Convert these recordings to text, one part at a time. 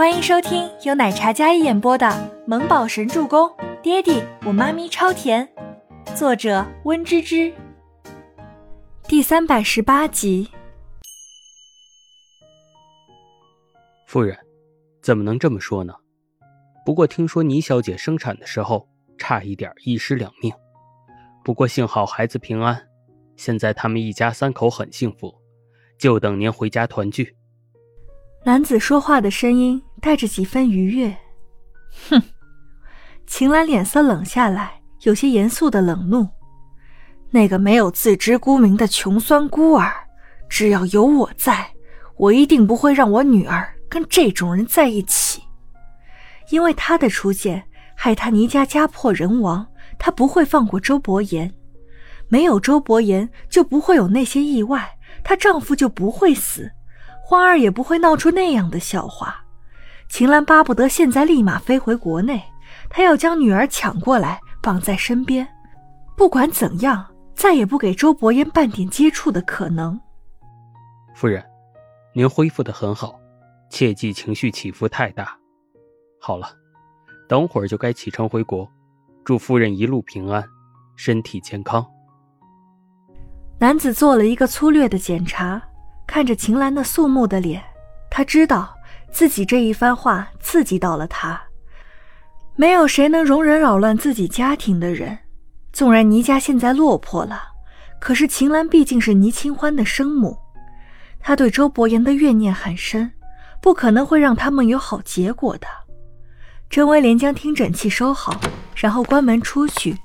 欢迎收听由奶茶嘉一演播的《萌宝神助攻》，爹地我妈咪超甜，作者温芝芝。第三百十八集。夫人，怎么能这么说呢？不过听说倪小姐生产的时候差一点一尸两命，不过幸好孩子平安，现在他们一家三口很幸福，就等您回家团聚。男子说话的声音带着几分愉悦。哼，秦岚脸色冷下来，有些严肃的冷怒：“那个没有自知孤名的穷酸孤儿，只要有我在，我一定不会让我女儿跟这种人在一起。因为他的出现，害他倪家家破人亡，他不会放过周伯言。没有周伯言，就不会有那些意外，她丈夫就不会死。”花儿也不会闹出那样的笑话。秦岚巴不得现在立马飞回国内，她要将女儿抢过来绑在身边，不管怎样，再也不给周伯言半点接触的可能。夫人，您恢复的很好，切记情绪起伏太大。好了，等会儿就该启程回国，祝夫人一路平安，身体健康。男子做了一个粗略的检查。看着秦岚那肃穆的脸，他知道自己这一番话刺激到了他。没有谁能容忍扰乱自己家庭的人。纵然倪家现在落魄了，可是秦岚毕竟是倪清欢的生母，他对周伯言的怨念很深，不可能会让他们有好结果的。甄威廉将听诊器收好，然后关门出去，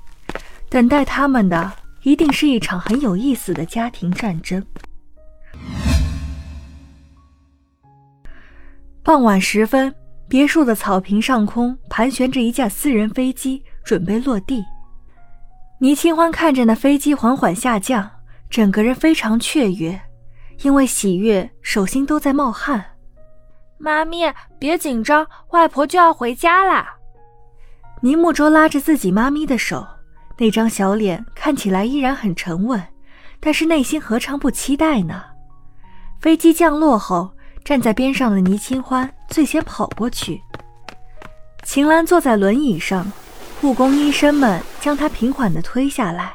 等待他们的一定是一场很有意思的家庭战争。傍晚时分，别墅的草坪上空盘旋着一架私人飞机，准备落地。倪清欢看着那飞机缓缓下降，整个人非常雀跃，因为喜悦，手心都在冒汗。妈咪，别紧张，外婆就要回家啦。倪木舟拉着自己妈咪的手，那张小脸看起来依然很沉稳，但是内心何尝不期待呢？飞机降落后。站在边上的倪清欢最先跑过去。秦岚坐在轮椅上，护工医生们将她平缓地推下来。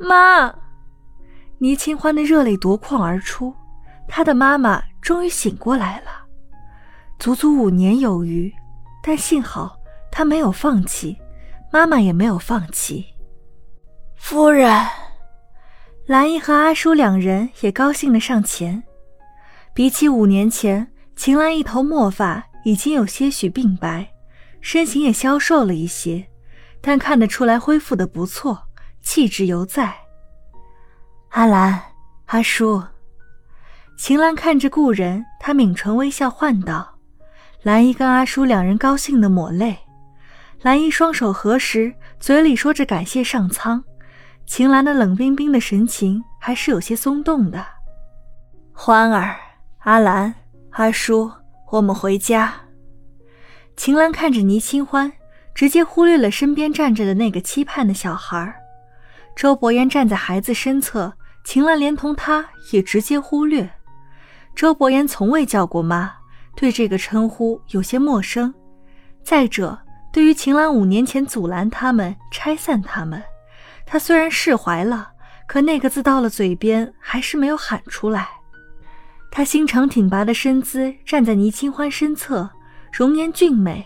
妈，倪清欢的热泪夺眶而出，她的妈妈终于醒过来了。足足五年有余，但幸好她没有放弃，妈妈也没有放弃。夫人，兰姨和阿叔两人也高兴地上前。比起五年前，秦岚一头墨发已经有些许鬓白，身形也消瘦了一些，但看得出来恢复的不错，气质犹在。阿兰，阿叔，秦岚看着故人，她抿唇微笑，唤道：“兰姨跟阿叔两人高兴的抹泪。”兰姨双手合十，嘴里说着感谢上苍。秦岚的冷冰冰的神情还是有些松动的，欢儿。阿兰，阿叔，我们回家。秦岚看着倪清欢，直接忽略了身边站着的那个期盼的小孩。周伯言站在孩子身侧，秦岚连同他也直接忽略。周伯言从未叫过妈，对这个称呼有些陌生。再者，对于秦岚五年前阻拦他们、拆散他们，他虽然释怀了，可那个字到了嘴边还是没有喊出来。他心长挺拔的身姿站在倪清欢身侧，容颜俊美，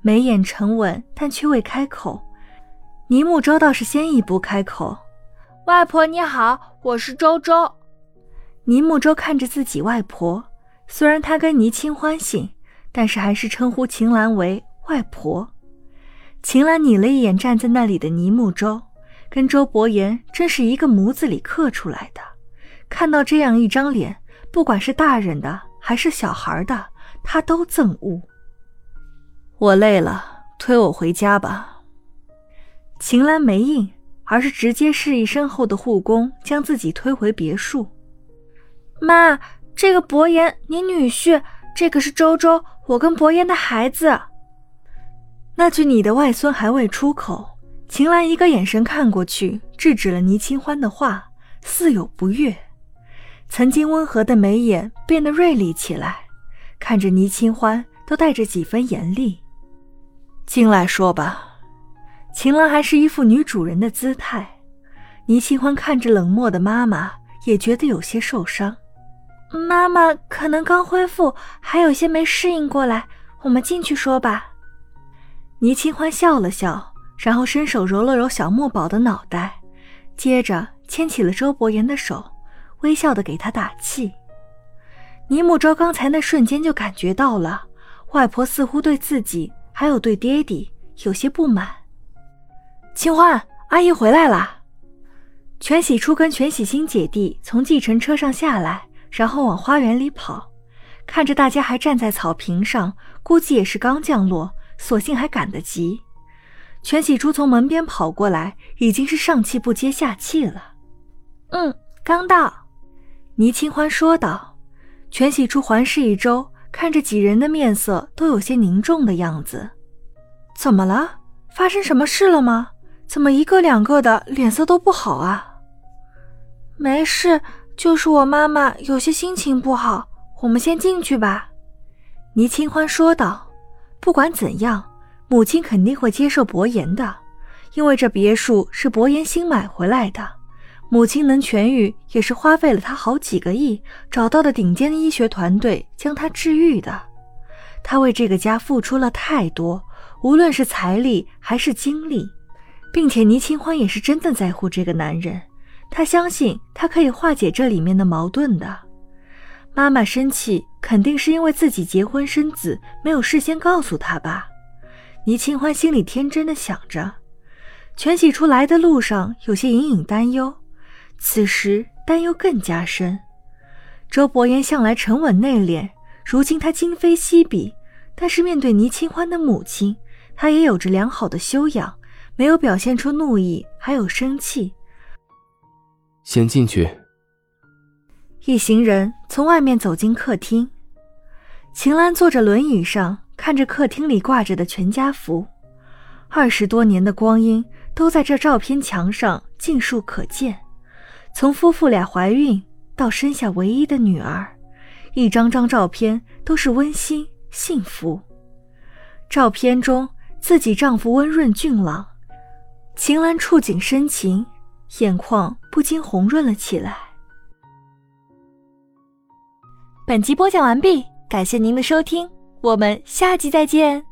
眉眼沉稳，但却未开口。倪木舟倒是先一步开口：“外婆你好，我是周周。”倪木舟看着自己外婆，虽然他跟倪清欢姓，但是还是称呼秦岚为外婆。秦岚睨了一眼站在那里的倪木舟，跟周伯言真是一个模子里刻出来的。看到这样一张脸。不管是大人的还是小孩的，他都憎恶。我累了，推我回家吧。秦岚没应，而是直接示意身后的护工将自己推回别墅。妈，这个伯言，你女婿，这个是周周，我跟伯言的孩子。那句“你的外孙”还未出口，秦岚一个眼神看过去，制止了倪清欢的话，似有不悦。曾经温和的眉眼变得锐利起来，看着倪清欢，都带着几分严厉。进来说吧。秦岚还是一副女主人的姿态。倪清欢看着冷漠的妈妈，也觉得有些受伤。妈妈可能刚恢复，还有些没适应过来。我们进去说吧。倪清欢笑了笑，然后伸手揉了揉小墨宝的脑袋，接着牵起了周伯言的手，微笑的给他打气。倪木舟刚才那瞬间就感觉到了，外婆似乎对自己还有对爹地有些不满。清欢，阿姨回来了。全喜初跟全喜星姐弟从计程车上下来，然后往花园里跑，看着大家还站在草坪上，估计也是刚降落，索性还赶得及。全喜初从门边跑过来，已经是上气不接下气了。嗯，刚到。倪清欢说道。全喜初环视一周，看着几人的面色都有些凝重的样子。怎么了？发生什么事了吗？怎么一个两个的脸色都不好啊？没事，就是我妈妈有些心情不好。我们先进去吧。”倪清欢说道。“不管怎样，母亲肯定会接受伯言的，因为这别墅是伯言新买回来的。母亲能痊愈，也是花费了他好几个亿找到的顶尖的医学团队将他治愈的。他为这个家付出了太多，无论是财力还是精力。”并且倪清欢也是真的在乎这个男人，他相信他可以化解这里面的矛盾的。妈妈生气肯定是因为自己结婚生子没有事先告诉他吧？倪清欢心里天真的想着。全喜出来的路上有些隐隐担忧，此时担忧更加深。周伯言向来沉稳内敛，如今他今非昔比，但是面对倪清欢的母亲，他也有着良好的修养。没有表现出怒意，还有生气。先进去。一行人从外面走进客厅，秦岚坐着轮椅上，看着客厅里挂着的全家福，二十多年的光阴都在这照片墙上尽数可见。从夫妇俩怀孕到生下唯一的女儿，一张张照片都是温馨幸福。照片中自己丈夫温润俊朗。秦岚触景生情，眼眶不禁红润了起来。本集播讲完毕，感谢您的收听，我们下集再见。